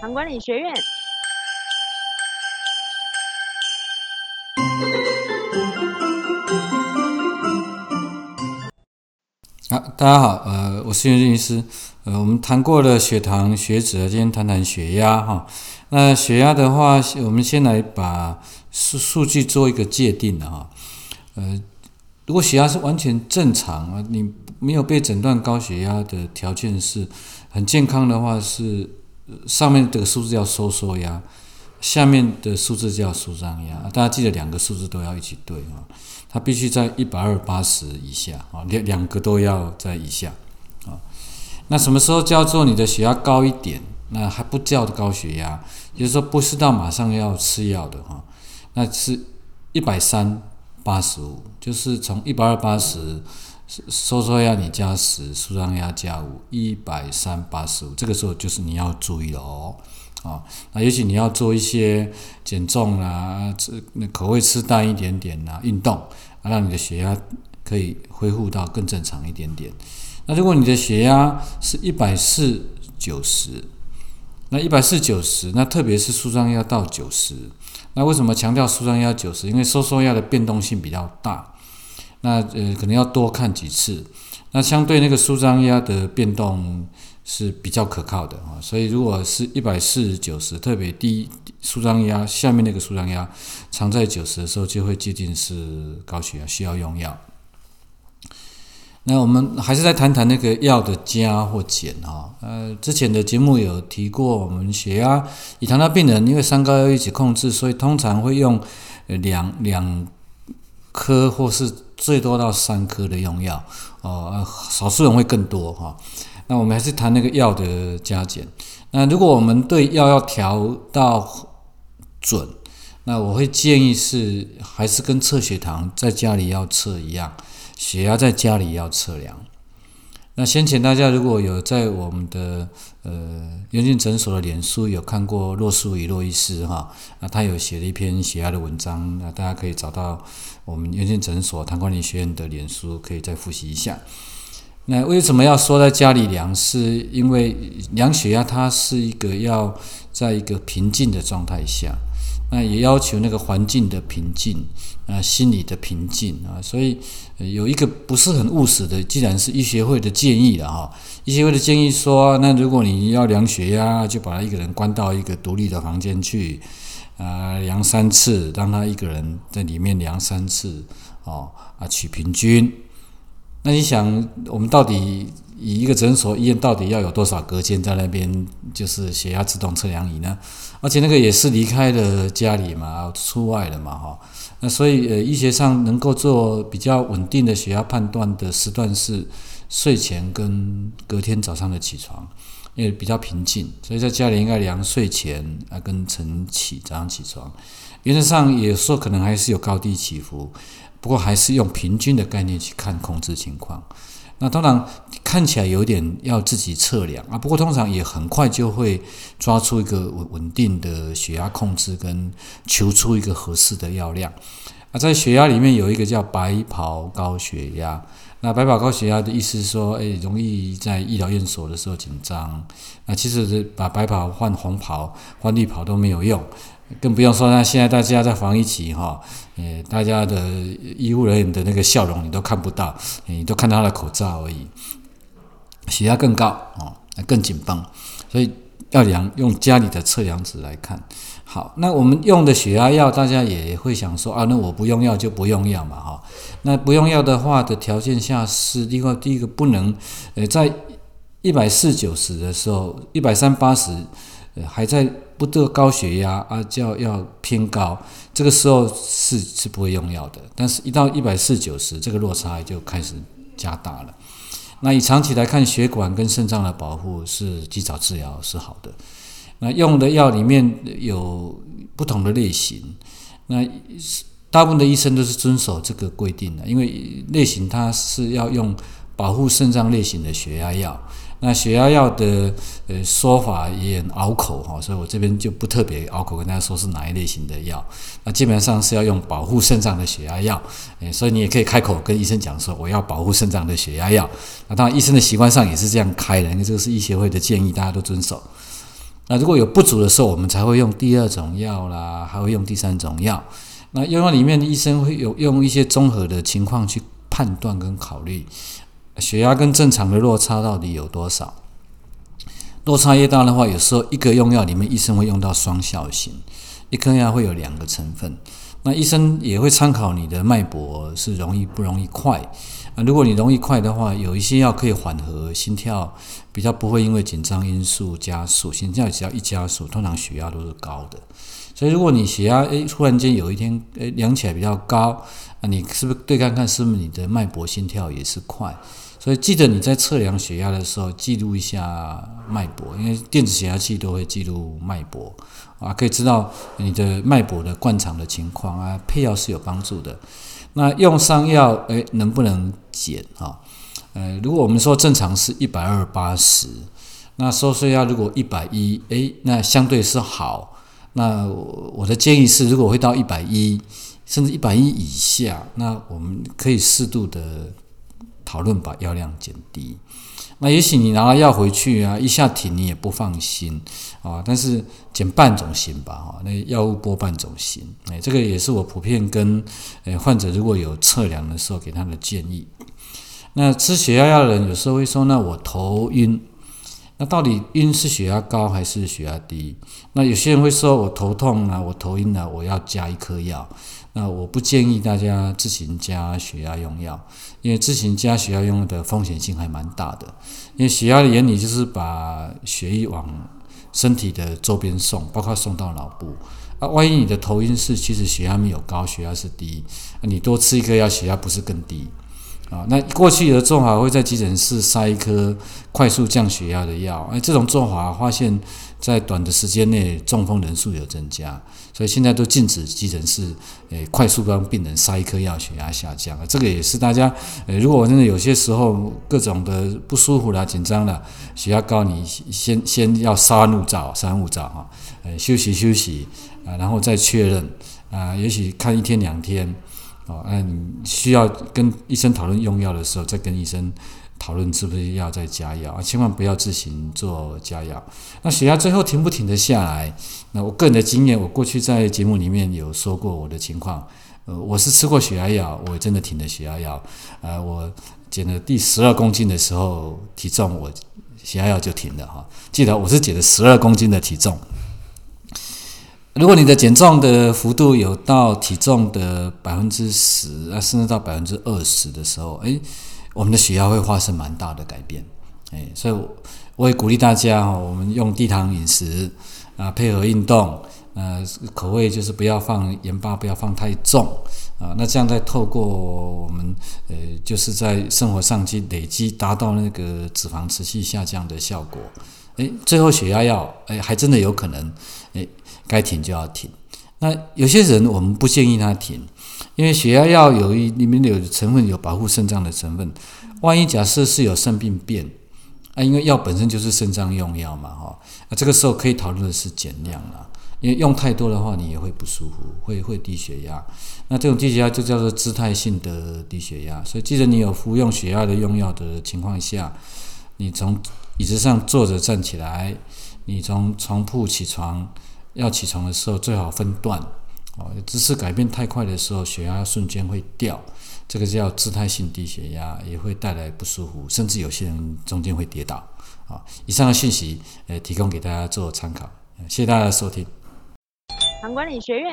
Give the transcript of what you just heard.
糖管理学院。好，大家好，呃，我是袁振医师，呃，我们谈过了血糖、血脂，今天谈谈血压哈。那血压的话，我们先来把数数据做一个界定的哈。呃，如果血压是完全正常啊，你没有被诊断高血压的条件是很健康的话，是上面这个数字叫收缩压，下面的数字叫舒张压，大家记得两个数字都要一起对啊。它必须在一百二八十以下啊，两两个都要在以下啊。那什么时候叫做你的血压高一点？那还不叫高血压，也就是说不是到马上要吃药的哈。那是一百三八十五，就是从一百二八十收缩压你加十，舒张压加五，一百三八十五，这个时候就是你要注意了哦。啊，那也许你要做一些减重啦，吃那口味吃淡一点点啦，运动，啊，让你的血压可以恢复到更正常一点点。那如果你的血压是一百四九十，那一百四九十，那特别是舒张压到九十，那为什么强调舒张压九十？因为收缩压的变动性比较大，那呃可能要多看几次。那相对那个舒张压的变动。是比较可靠的啊，所以如果是一百四九十，特别低舒张压，下面那个舒张压常在九十的时候，就会接近是高血压，需要用药。那我们还是再谈谈那个药的加或减哈。呃，之前的节目有提过，我们血压以糖尿病人因为三高要一起控制，所以通常会用两两颗或是最多到三颗的用药哦，少数人会更多哈。那我们还是谈那个药的加减。那如果我们对药要调到准，那我会建议是还是跟测血糖在家里要测一样，血压在家里要测量。那先前大家如果有在我们的呃元俊诊所的脸书有看过洛素与洛医师哈，那他有写了一篇血压的文章，那大家可以找到我们元俊诊所唐管理学院的脸书，可以再复习一下。那为什么要说在家里量？是因为量血压，它是一个要在一个平静的状态下，那也要求那个环境的平静啊，心理的平静啊，所以有一个不是很务实的，既然是医学会的建议了哈，医学会的建议说，那如果你要量血压，就把他一个人关到一个独立的房间去啊，量三次，让他一个人在里面量三次哦啊，取平均。那你想，我们到底以一个诊所、医院到底要有多少隔间在那边，就是血压自动测量仪呢？而且那个也是离开了家里嘛，出外了嘛，哈。那所以呃，医学上能够做比较稳定的血压判断的时段是睡前跟隔天早上的起床，因为比较平静，所以在家里应该量睡前啊跟晨起早上起床，原则上有时候可能还是有高低起伏。不过还是用平均的概念去看控制情况，那当然看起来有点要自己测量啊。不过通常也很快就会抓出一个稳稳定的血压控制，跟求出一个合适的药量。啊，在血压里面有一个叫白袍高血压。那白袍高血压的意思是说，哎，容易在医疗院所的时候紧张。那其实是把白袍换红袍、换绿袍都没有用。更不用说，那现在大家在防疫期哈，呃，大家的医护人员的那个笑容你都看不到，你都看到他的口罩而已。血压更高哦，更紧绷，所以要量用家里的测量尺来看。好，那我们用的血压药，大家也会想说啊，那我不用药就不用药嘛哈。那不用药的话的条件下是，另外第一个不能，呃，在一百四九十的时候，一百三八十。还在不得高血压啊，叫要偏高，这个时候是是不会用药的。但是，一到一百四九十，这个落差就开始加大了。那以长期来看，血管跟肾脏的保护是及早治疗是好的。那用的药里面有不同的类型，那大部分的医生都是遵守这个规定的，因为类型它是要用保护肾脏类型的血压药。那血压药的呃说法也很拗口哈，所以我这边就不特别拗口跟大家说是哪一类型的药。那基本上是要用保护肾脏的血压药，诶，所以你也可以开口跟医生讲说我要保护肾脏的血压药。那当然医生的习惯上也是这样开的，因为这个是医协会的建议，大家都遵守。那如果有不足的时候，我们才会用第二种药啦，还会用第三种药。那用药里面医生会有用一些综合的情况去判断跟考虑，血压跟正常的落差到底有多少。落差越大的话，有时候一个用药里面医生会用到双效型，一颗药会有两个成分。那医生也会参考你的脉搏是容易不容易快啊？如果你容易快的话，有一些药可以缓和心跳，比较不会因为紧张因素加速。心跳只要一加速，通常血压都是高的。所以如果你血压诶突然间有一天诶量起来比较高啊，你是不是对看看是不是你的脉搏心跳也是快？所以记得你在测量血压的时候，记录一下脉搏，因为电子血压器都会记录脉搏啊，可以知道你的脉搏的灌肠的情况啊。配药是有帮助的。那用上药，诶，能不能减啊？呃，如果我们说正常是一百二八十，那收缩压如果一百一，诶，那相对是好。那我的建议是，如果会到一百一，甚至一百一以下，那我们可以适度的。讨论把药量减低，那也许你拿了药回去啊，一下停你也不放心啊。但是减半总行吧，哈，那药物拨半总行。哎，这个也是我普遍跟呃患者如果有测量的时候给他的建议。那吃血压药的人有时候会说，那我头晕，那到底晕是血压高还是血压低？那有些人会说我头痛啊，我头晕啊，我要加一颗药。那我不建议大家自行加血压用药，因为自行加血压用药的风险性还蛮大的。因为血压的原理就是把血液往身体的周边送，包括送到脑部。啊，万一你的头晕是其实血压没有高，血压是低，你多吃一颗药，血压不是更低？啊，那过去的做法会在急诊室塞一颗快速降血压的药，哎，这种做法发现，在短的时间内中风人数有增加，所以现在都禁止急诊室，诶，快速帮病人塞一颗药，血压下降。这个也是大家，呃，如果真的有些时候各种的不舒服啦、紧张了，血压高，你先先要杀怒照、三五照哈，呃，休息休息啊，然后再确认啊，也许看一天两天。哦，那你需要跟医生讨论用药的时候，再跟医生讨论是不是要再加药啊，千万不要自行做加药。那血压最后停不停得下来？那我个人的经验，我过去在节目里面有说过我的情况。呃，我是吃过血压药，我真的停了血压药。呃，我减了第十二公斤的时候，体重我血压药就停了哈。记得我是减了十二公斤的体重。如果你的减重的幅度有到体重的百分之十啊，甚至到百分之二十的时候，诶，我们的血压会发生蛮大的改变，诶，所以我也鼓励大家哈，我们用低糖饮食啊，配合运动，呃，口味就是不要放盐巴，不要放太重啊，那这样再透过我们呃，就是在生活上去累积，达到那个脂肪持续下降的效果，诶，最后血压药，诶，还真的有可能，诶。该停就要停。那有些人我们不建议他停，因为血压药有一里面有成分有保护肾脏的成分。万一假设是有肾病变啊，因为药本身就是肾脏用药嘛，哈，那这个时候可以讨论的是减量了。因为用太多的话，你也会不舒服，会会低血压。那这种低血压就叫做姿态性的低血压。所以记得你有服用血压的用药的情况下，你从椅子上坐着站起来，你从床铺起床。要起床的时候最好分段，哦，姿势改变太快的时候，血压瞬间会掉，这个叫姿态性低血压，也会带来不舒服，甚至有些人中间会跌倒。啊，以上的信息，呃，提供给大家做参考，谢谢大家收听。唐管理学院